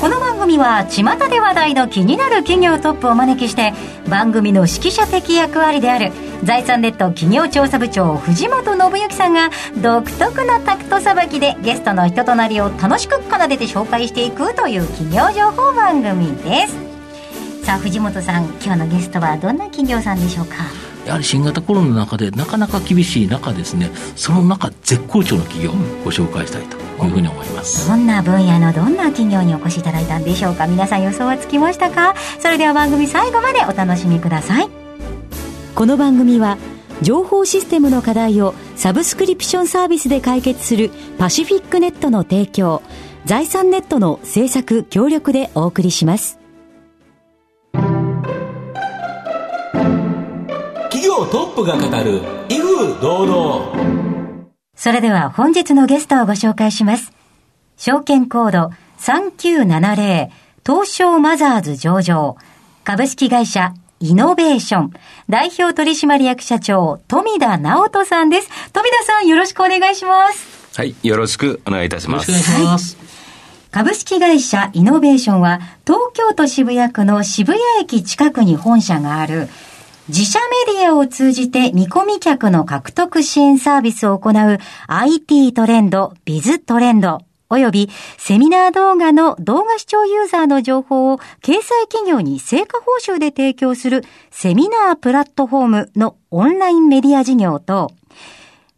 この番組は巷で話題の気になる企業トップをお招きして番組の指揮者的役割である財産ネット企業調査部長藤本信之さんが独特なタクトさばきでゲストの人となりを楽しく奏でて紹介していくという企業情報番組です。さあ藤本さん今日のゲストはどんな企業さんでしょうかやはり新型コロナの中でなかなか厳しい中ですねその中絶好調の企業をご紹介したいというふうに思います。どんな分野のどんな企業にお越しいただいたんでしょうか？皆さん予想はつきましたか？それでは番組最後までお楽しみください。この番組は情報システムの課題をサブスクリプションサービスで解決するパシフィックネットの提供財産ネットの制作協力でお送りします。企業トップが語る威風堂々それでは本日のゲストをご紹介します。証券コード3970東証マザーズ上場株式会社イノベーション代表取締役社長富田直人さんです。富田さんよろしくお願いします。はい、よろしくお願いいたします。よろしくお願いします、株式会社イノベーションは東京都渋谷区の渋谷駅近くに本社がある自社メディアを通じて見込み客の獲得支援サービスを行う IT トレンド、ビズトレンド、およびセミナー動画の動画視聴ユーザーの情報を掲載企業に成果報酬で提供するセミナープラットフォームのオンラインメディア事業と、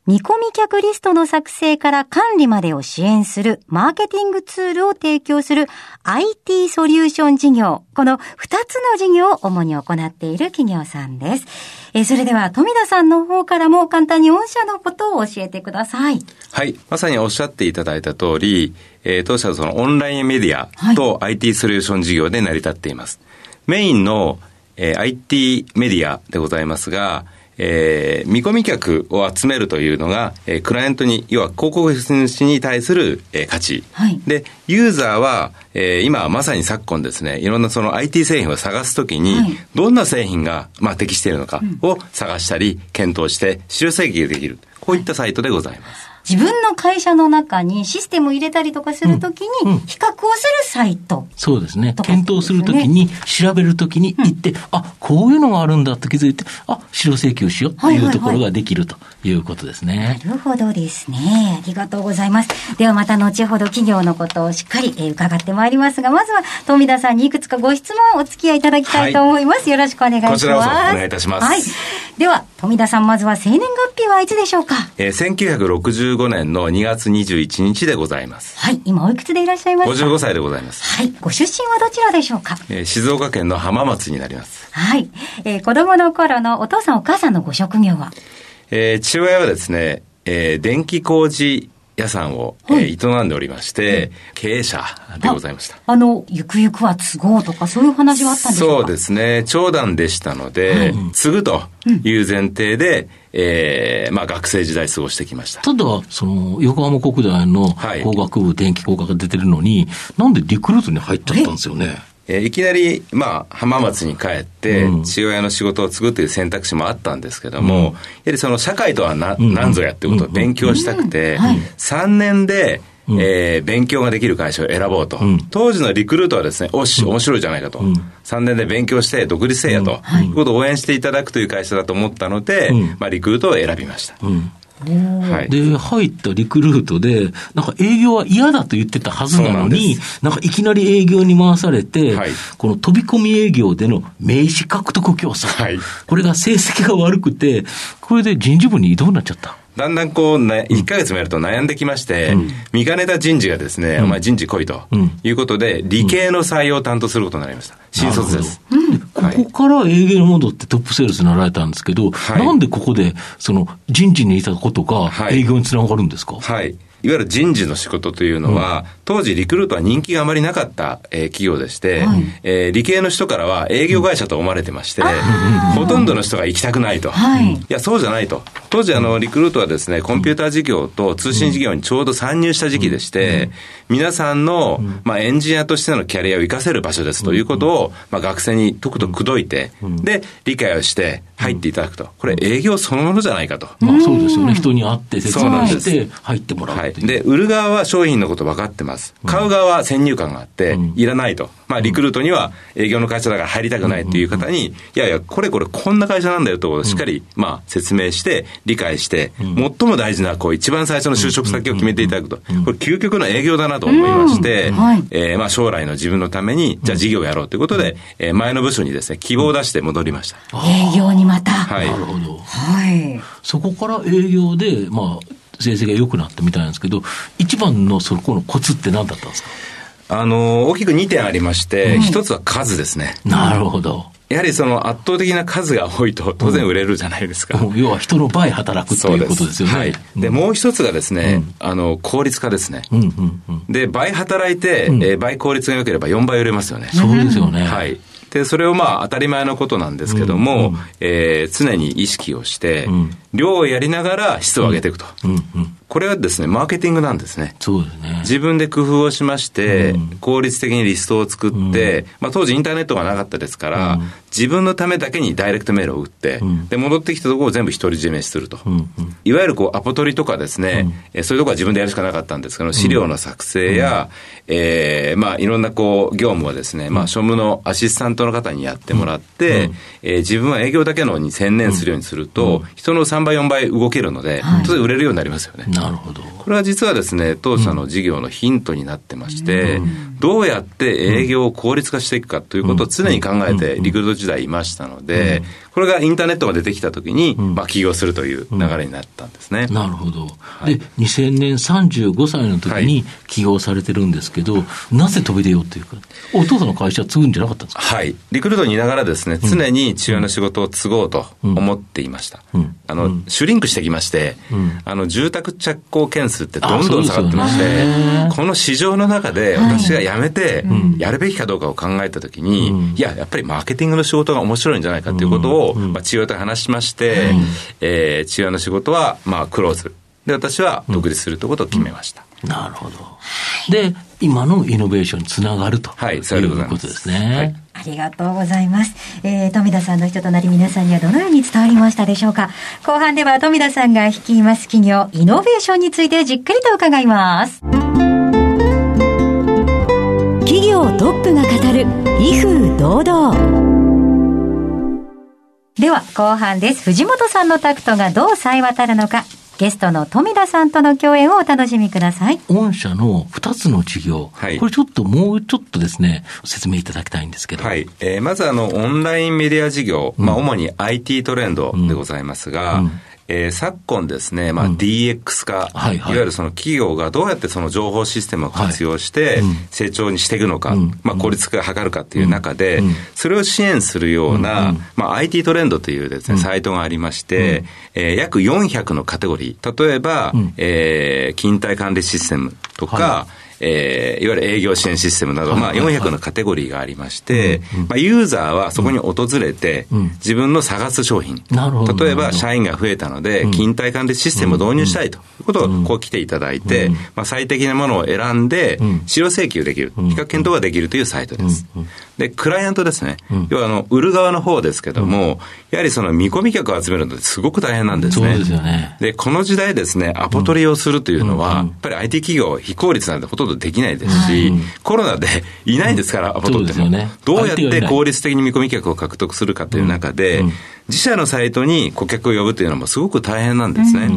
見込み客リストの作成から管理までを支援するマーケティングツールを提供する IT ソリューション事業。この2つの事業を主に行っている企業さんです。えーそれでは富田さんの方からも簡単に御社のことを教えてください。はい、まさにおっしゃっていただいた通り、えー当社はそのオンラインメディアと IT ソリューション事業で成り立っています。メインの、えー IT メディアでございますが、えー見込み客を集めるというのが、えークライアントに、要は広告主に対する、えー価値。はいで、ユーザーは、えー今まさに昨今ですね、いろんなその IT 製品を探すときに、はいどんな製品が、まあ、適しているのかを探したり、検討して、資料請求できる。こういったサイトでございます。自分の会社の中にシステムを入れたりとかするときに比較をするサイト。そうですね検討するときに調べるときに行って、あこういうのがあるんだって気づいてあ資料請求しようとはいはいはいいうところができるということですね、なるほどですね。ありがとうございます。ではまた後ほど企業のことをしっかり、えー伺ってまいりますが、まずは富田さんにいくつかご質問をお付き合いいただきたいと思います。よろしくお願いします。こちらこそお願いいたしますはい。では、富田さん、まずは生年月日はいつでしょうか？えー1965年の2月21日でございます。はい。今おいくつでいらっしゃいますか？55歳でございます。はい。ご出身はどちらでしょうか？えー静岡県の浜松になります。はい。えー子供の頃のお父さんお母さんのご職業は？えー父親はですね、えー電気工事屋さんを、えー営んでおりまして、経営者でございました。あの、ゆくゆくは都合とかそういう話はあったんでしょうか？そうですね。長男でしたので、継ぐという前提で、えーまあ学生時代過ごしてきました。ただ、その、横浜国大のはい工学部電気工学が出てるのに、なんでリクルートに入っちゃったんですよね？えーいきなり、まあ、浜松に帰ってうん、父親の仕事を継ぐという選択肢もあったんですけども、やはりその社会とはな何ぞやっていうことを勉強したくて、3年で、えー勉強ができる会社を選ぼうと。ん。当時のリクルートはですね、おし、面白いじゃないかと。3年で勉強して独立せえやと。い。うことを応援していただくという会社だと思ったので、うん。まあ、リクルートを選びました。うんはい。で、入ったリクルートで、なんか営業は嫌だと言ってたはずなのに、なんかいきなり営業に回されて、はい。この飛び込み営業での名刺獲得競争、はい。これが成績が悪くて、これで人事部に異動になっちゃった。だんだんこう、ね、1ヶ月もやると悩んできまして、見かねた人事がですね、お前人事来いとうん。いうことで、理系の採用を担当することになりました。新卒です。ここから営業に戻ってトップセールスになられたんですけど、はい。なんでここで、その人事にいたことがはい。営業につながるんですか、はい。いわゆる人事の仕事というのは、当時リクルートは人気があまりなかった、えー企業でして、えー理系の人からは営業会社と思われてまして、ほとんどの人が行きたくないと。はい。いや、そうじゃないと。当時、あの、リクルートはですね、コンピューター事業と通信事業にちょうど参入した時期でして、皆さんの、まあ、エンジニアとしてのキャリアを活かせる場所ですということを、まあ、学生にとくとくどいて、で、理解をして入っていただくと。これ、営業そのものじゃないかと。まあそうですよね。人に会って説明そうなんです。して入ってもらう。はい。で、売る側は商品のこと分かってます。買う側は先入観があって、いらないと。まあ、リクルートには営業の会社だから入りたくないっていう方に、いやいや、これこれこんな会社なんだよと、しっかり、まあ、説明して、理解して、最も大事な、こう、一番最初の就職先を決めていただくと。これ、究極の営業だなと思いまして、はいえーまあ、将来の自分のために、じゃあ事業をやろうということで、えー前の部署にですね、希望を出して戻りました。営業にまた。はい。なるほど。はい。そこから営業で、まあ、成績が良くなったみたいなんですけど、一番のそこのコツって何だったんですか、あのー大きく2点ありまして、一つは数ですね。なるほど。やはりその圧倒的な数が多いと当然売れるじゃないですか。もう要は人の倍働くっていうことですよね。はい。で、もう一つがですね、あの、効率化ですね。うんうんうん。で、倍働いて、えー倍効率が良ければ4倍売れますよね。そうですよね。はい。で、それをまあ当たり前のことなんですけども、えー常に意識をして、ん量をやりながら質を上げていくと。うんうん。これはですね、マーケティングなんですね。そうですね。自分で工夫をしまして、効率的にリストを作って、まあ当時インターネットがなかったですから、自分のためだけにダイレクトメールを打って、で、戻ってきたところを全部独り占めすると。うん。うん。いわゆるこうアポ取りとかですね、えーそういうところは自分でやるしかなかったんですけど、資料の作成や、えーまあいろんなこう業務をですね、まあ庶務のアシスタントの方にやってもらって、えー自分は営業だけのに専念するようにすると、人の3倍4倍動けるので、当然売れるようになりますよね。なるほど。これは実はですね、当社の事業のヒントになってまして、どうやって営業を効率化していくかということを常に考えてリクルート時代いましたので、これがインターネットが出てきたときに、まあ起業するという流れになったんですね。なるほど。で、2000年35歳の時に起業されてるんですけど、なぜ飛び出ようっていうか、お父さんの会社継ぐんじゃなかったんですか？はい。リクルートにいながらですね、常に中央の仕事を継ごうと思っていました。うん。あの、シュリンクしてきまして、ん。あの、住宅着工件数ってどんどん下がってましあそうですよねて、この市場の中で私が辞めて、やるべきかどうかを考えたときに、うん。いや、やっぱりマーケティングの仕事が面白いんじゃないかということを、まあ、と話しまして、えー、の仕事は、まあ、クローズ。で、私は独立するということを決めました。なるほど。で、今のイノベーションにつながるとはいそうことですね。はいありがとうございます。えー、富田さんの人となり皆さんにはどのように伝わりましたでしょうか？後半では富田さんが率います企業、イノベーションについてじっくりと伺います。企業トップが語る威風堂々では、後半です。藤本さんのタクトがどう冴え渡るのか、ゲストの富田さんとの共演をお楽しみください。御社の2つの事業、はいこれちょっともうちょっとですね、説明いただきたいんですけど。はい。えーまずあの、オンラインメディア事業、まあ、主に IT トレンドでございますが、うんえー昨今ですね、まあ、DX 化、はいはい。いわゆるその企業がどうやってその情報システムを活用してはいうん。成長にしていくのか、うん。まあ、効率化を図るかっていう中で、うん。それを支援するような、うん。まあ、IT トレンドというですね、サイトがありまして、えー約400のカテゴリー、例えば、うん。えー勤怠管理システムとか、はえーいわゆる営業支援システムなど、まあ、はいはい。はい400のカテゴリーがありまして、まあ、ユーザーはそこに訪れて、うん。自分の探す商品、例えば社員が増えたので、うん。勤怠管理システムを導入したいということうん。をこう来ていただいて、うん。まあ、最適なものを選んでうん、使用請求できる、うん。比較検討ができるというサイトです。で、クライアントですね。うん。要は、あの、売る側の方ですけども、やはりその見込み客を集めるのってすごく大変なんですね。でね。で、この時代ですね、アポ取りをするというのは、うん。やっぱり IT 企業、非効率なんてほとんどできないですし、うんコロナでいないですから、アポ取っても、どうやって効率的に見込み客を獲得するかという中で、自社のサイトに顧客を呼ぶというのもすごく大変なんですね。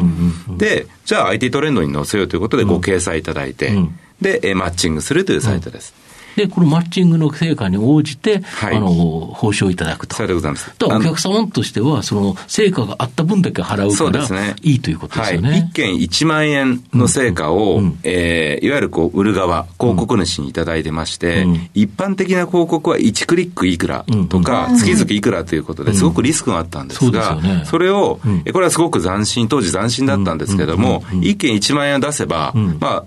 で、じゃあ IT トレンドに載せようということでご掲載いただいて、うん。で、えーマッチングするというサイトです。で、このマッチングの成果に応じて、はい。あの、報酬をいただくと。そうでございます。だからお客様としては、その、成果があった分だけ払うからそうですね、いいということですよね。はい、1件1万円の成果を、うんうん。えーいわゆるこう売る側、広告主にいただいてまして、うん。一般的な広告は1クリックいくらとか、うん。月々いくらということですごくリスクがあったんですが、そね。それを、うん。えこれはすごく斬新、当時斬新だったんですけども、うん。うん。うん。1件1万円を出せば、うん。まあ、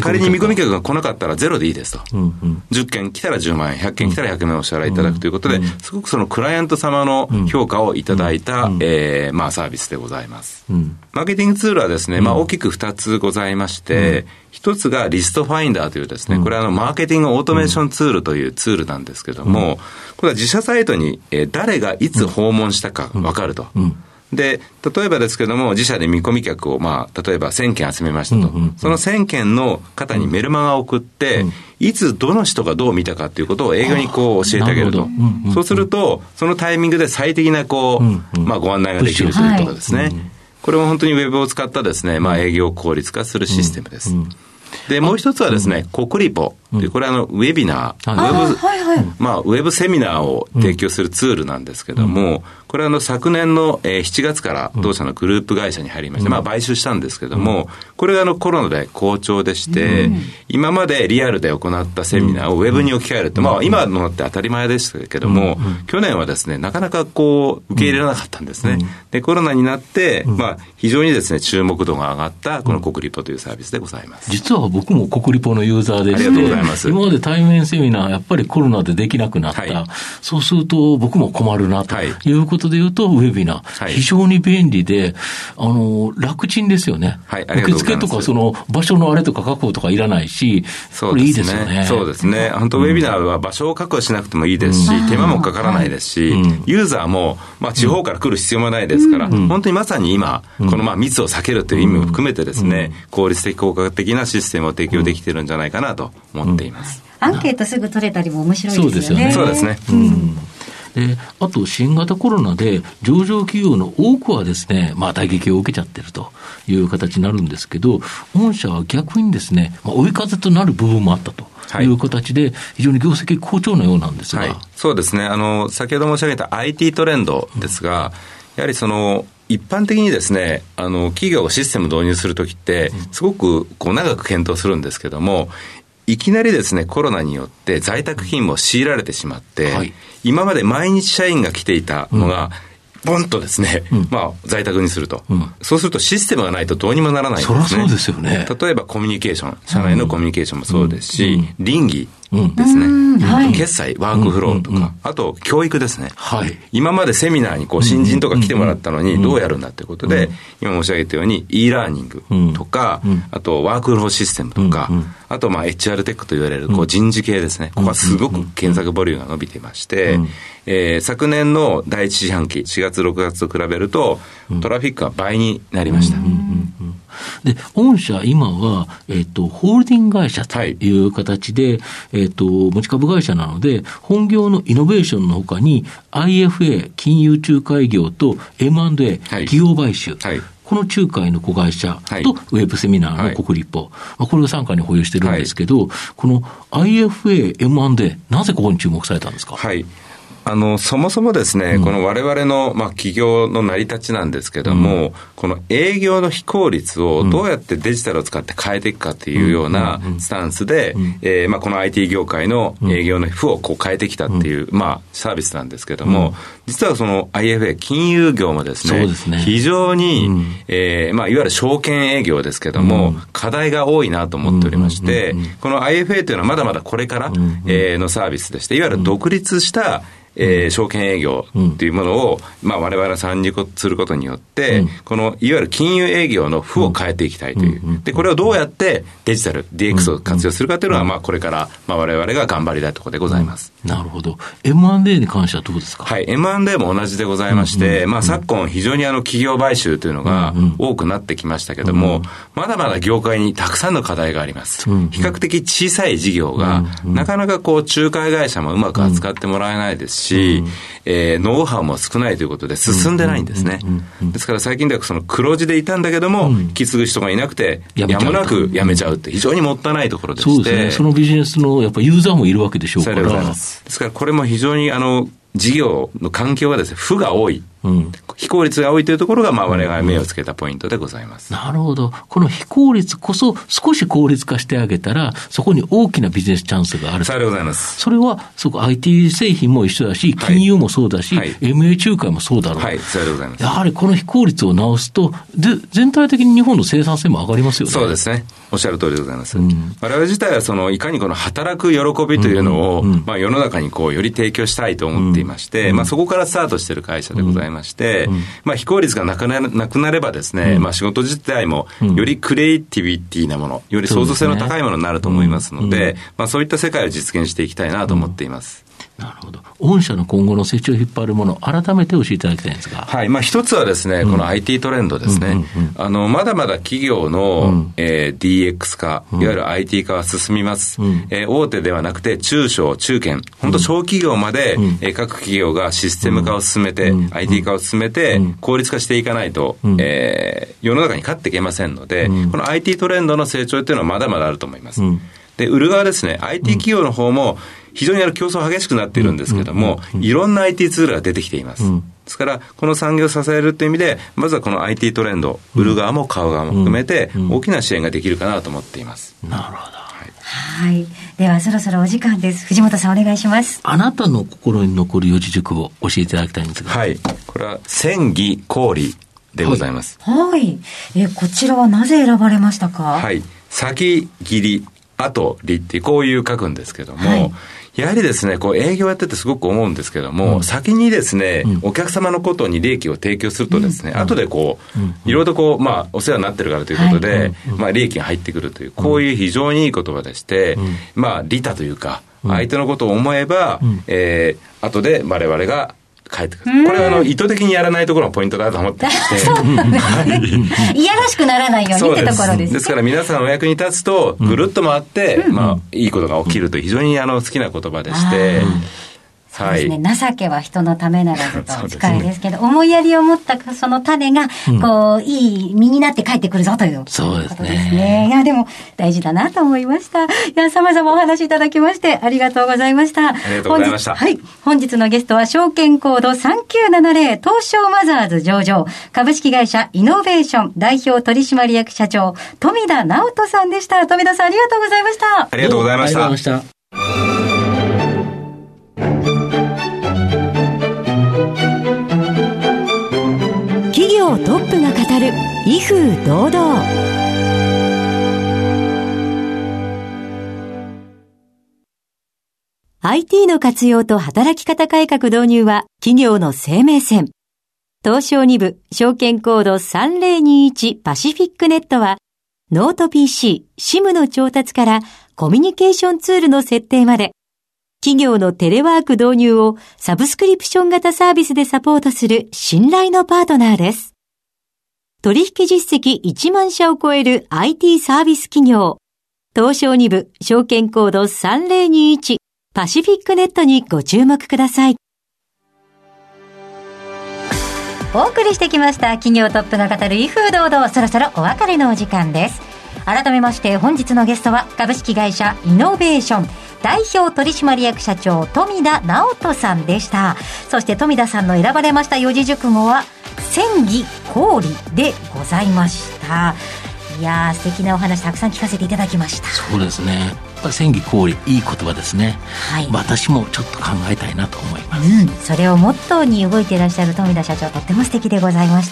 仮に見込み客が来なかったらゼロでいいですと。うんうん。10件来たら10万円、100件来たら100万円お支払いいただくということで、すごくそのクライアント様の評価をいただいた、うん。えーまあサービスでございます。うん。マーケティングツールはですね、まあ大きく2つございまして、一つがリストファインダーというですね、これはあのマーケティングオートメーションツールというツールなんですけども、これは自社サイトにえー誰がいつ訪問したか分かると。うんで、例えばですけども、自社で見込み客を、まあ、例えば1000件集めましたと。うんうんうんその1000件の方にメルマガを送って、いつどの人がどう見たかということを営業にこう教えてあげるとうんうんうん。そうすると、そのタイミングで最適なこう、うんうんまあ、ご案内ができるということですね。これも本当にウェブを使ったですね、まあ、営業を効率化するシステムです。で、もう一つはですね、コクリポ。で、これはあの、ウェビナー、はい。ウェブ、はいはい。まあ、ウェブセミナーを提供するツールなんですけども、これはあの昨年のえー7月から同社のグループ会社に入りまして、まあ買収したんですけども、これがあのコロナで好調でして、今までリアルで行ったセミナーをウェブに置き換えるって、まあ今のって当たり前でしたけども、去年はですね、なかなかこう受け入れられなかったんですね。で、コロナになって、まあ非常にですね、注目度が上がったこの国リポというサービスでございます。実は僕も国リポのユーザーでして、ありがとうございます。今まで対面セミナー、やっぱりコロナでできなくなった、はい。そうすると僕も困るなとはい。いうことで言うと、ウェビナー、はい。非常に便利で、あの、楽ちんですよね。はい受付とか、その場所のあれとか確保とかいらないし、これいいですよね。そうですね。本当、ウェビナーは場所を確保しなくてもいいですし、手間もかからないですし、うん。ユーザーも、まあ、地方から来る必要もないですから、本当にまさに今、このまあ密を避けるという意味も含めてですね、効率的、効果的なシステムを提供できてるんじゃないかなと思っています。アンケートすぐ取れたりも面白いですよね。そうですね。で、あと新型コロナで上場企業の多くはですね、まあ打撃を受けちゃってるという形になるんですけど、御社は逆にですね、まあ、追い風となる部分もあったという形で、非常に業績好調のようなんですが。はい、そうですね。あの、先ほど申し上げた IT トレンドですが、やはりその、一般的にですね、あの、企業がシステム導入するときって、すごくこう長く検討するんですけども、いきなりですね、コロナによって在宅勤務を強いられてしまって、はい。今まで毎日社員が来ていたのが、ポンとですね、ん。まあ、在宅にすると、うん。そうするとシステムがないとどうにもならないんですね。そそうですよね。例えばコミュニケーション、社内のコミュニケーションもそうですし、うん。倫理うんですね。うん。はい。決済、ワークフローとか、あと教育ですね。はい。今までセミナーにこう新人とか来てもらったのにどうやるんだということで、今申し上げたように e ラーニングとか、うん。あとワークフローシステムとか、あとまあ HR テックと言われるこう人事系ですね。ここはすごく検索ボリュームが伸びていまして、うん。えー昨年の第一四半期、4月6月と比べると、トラフィックが倍になりました。で、御社、今は、えっ、と、ホールディング会社とい。う形で、えっ、と、持ち株会社なので、本業のイノベーションのほかに、IFA、金融仲介業と M&A、はい。企業買収、はい。この仲介の子会社と、はい。ウェブセミナーの国立法、まあ、これを傘下に保有してるんですけど、この IFA、M&A、なぜここに注目されたんですか？はい。あの、そもそもですね、この我々の、まあ、企業の成り立ちなんですけども、この営業の非効率をどうやってデジタルを使って変えていくかっていうようなスタンスで、えーまあ、この IT 業界の営業の負をこう変えてきたっていう、まあ、サービスなんですけども、実はその IFA、金融業もですね、すね。非常に、うん。えーまあ、いわゆる証券営業ですけども、課題が多いなと思っておりまして、この IFA というのはまだまだこれから、えーのサービスでして、いわゆる独立した、えー証券営業っていうものを、まあ、我々が参入することによって、うん。このいわゆる金融営業の負を変えていきたいという、でこれをどうやってデジタル、DX を活用するかというのは、まあ、これから、まあ、我々が頑張りたいところでございます。なるほど。M&A に関してはどうですか？はい、M&A も同じでございまして、まあ、昨今、非常にあの企業買収というのが多くなってきましたけども、まだまだ業界にたくさんの課題があります。比較的小さい事業が、なかなかこう、仲介会社もうまく扱ってもらえないですし、うん、えー、ノウハウも少ないということで進んでないんですね。ですから最近ではその黒字でいたんだけども、引き継ぐ人がいなくて、やむなくやめちゃうって非常にもったいないところでして。そうですね。そのビジネスのやっぱユーザーもいるわけでしょうから。ですからこれも非常にあの、事業の環境がですね、負が多い。うん、非効率が多いというところが、まあ、我々が目をつけたポイントでございます。なるほど。この非効率こそ少し効率化してあげたら、そこに大きなビジネスチャンスがある。さでございます。それは、そこ IT 製品も一緒だし、金融もそうだし、はい、MA 仲介もそうだろう。はい、さようでございます。やはりこの非効率を直すと、で、全体的に日本の生産性も上がりますよね。そうですね。おっしゃる通りでございます。うん、我々自体は、その、いかにこの働く喜びというのを、うんうん、まあ、世の中にこう、より提供したいと思っていまして、まあ、そこからスタートしている会社でございまして、まあ、非効率がなくななくなればですね、まあ、仕事自体も、よりクリエイティビティなもの、より創造性の高いものになると思いますので、まあ、そういった世界を実現していきたいなと思っています。なるほど。御社の今後の成長を引っ張るもの、改めて教えていただきたいんですが。はい。まあ、一つはですね、うん、この IT トレンドですね。うんうんうん、あの、まだまだ企業の、うん、えー、DX 化、いわゆる IT 化は進みます。うん、えー、大手ではなくて、中小、中堅、本当小企業まで、うん、えー、各企業がシステム化を進めて、IT 化を進めて、効率化していかないと、えー、世の中に勝っていけませんので、この IT トレンドの成長っていうのはまだまだあると思います。で、売る側ですね、IT 企業の方も、非常にあの競争激しくなっているんですけれども、いろんな IT ツールが出てきています。ですから、この産業を支えるという意味で、まずはこの IT トレンド、売る側も買う側も含めて、大きな支援ができるかなと思っています。なるほど。はい。では、そろそろお時間です。藤本さん、お願いします。あなたの心に残る四字熟語、教えていただきたいんですが。はい。これは、戦技氷でございます。はい。はい、え、こちらはなぜ選ばれましたか？はい。先切り、後利ってこういう書くんですけども、はい、やはりですね、こう営業やっててすごく思うんですけども、うん、先にですね、うん、お客様のことに利益を提供するとですね、うん、後でこう、いろいろとこう、まあ、お世話になってるからということで、はい、まあ、利益が入ってくるという、こういう非常にいい言葉でして、まあ、利他というか、相手のことを思えば、うん、えー、後で我々が帰ってくる。これはあの、意図的にやらないところがポイントだと思っていて。いやらしくならないようにってところです、ね、です。から皆さんお役に立つと、ぐるっと回って、うん、まあ、いいことが起きると非常にあの、好きな言葉でして、そうですね、はい、情けは人のためならずと近いですけど、ね、思いやりを持ったその種が、こう、うん、いい実になって帰ってくるぞというそうですね。ですね。いや、でも大事だなと思いました。いや、様々お話いただきましてありがとうございました。ありがとうございました。はい。本日のゲストは証券コード3970東証マザーズ上場株式会社イノベーション代表取締役社長富田直人さんでした。富田さんありがとうございました。ありがとうございました。トップが語る威風堂々？IT の活用と働き方改革導入は企業の生命線。東証2部証券コード3021パシフィックネットはノート PC、SIM の調達からコミュニケーションツールの設定まで企業のテレワーク導入をサブスクリプション型サービスでサポートする信頼のパートナーです。取引実績1万社を超える IT サービス企業。東証2部証券コード3021パシフィックネットにご注目ください。お送りしてきました企業トップが語る威風堂々そろそろお別れのお時間です。改めまして本日のゲストは株式会社イノベーション代表取締役社長富田直人さんでした。そして富田さんの選ばれました四字熟語は戦技氷でございました。いやー素敵なお話たくさん聞かせていただきました。そうですね。やっぱり戦技氷いい言葉ですね。はい。私もちょっと考えたいなと思います、うん、それをモットーに動いていらっしゃる富田社長とっても素敵でございまし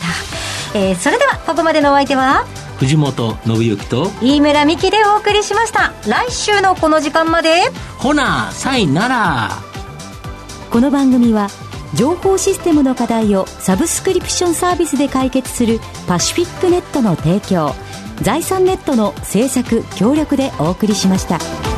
た、えー、それではここまでのお相手は藤本信之と飯村美希でお送りしました。来週のこの時間まで。ほなさいなら。この番組は情報システムの課題をサブスクリプションサービスで解決するパシフィックネットの提供財産ネットの制作協力でお送りしました。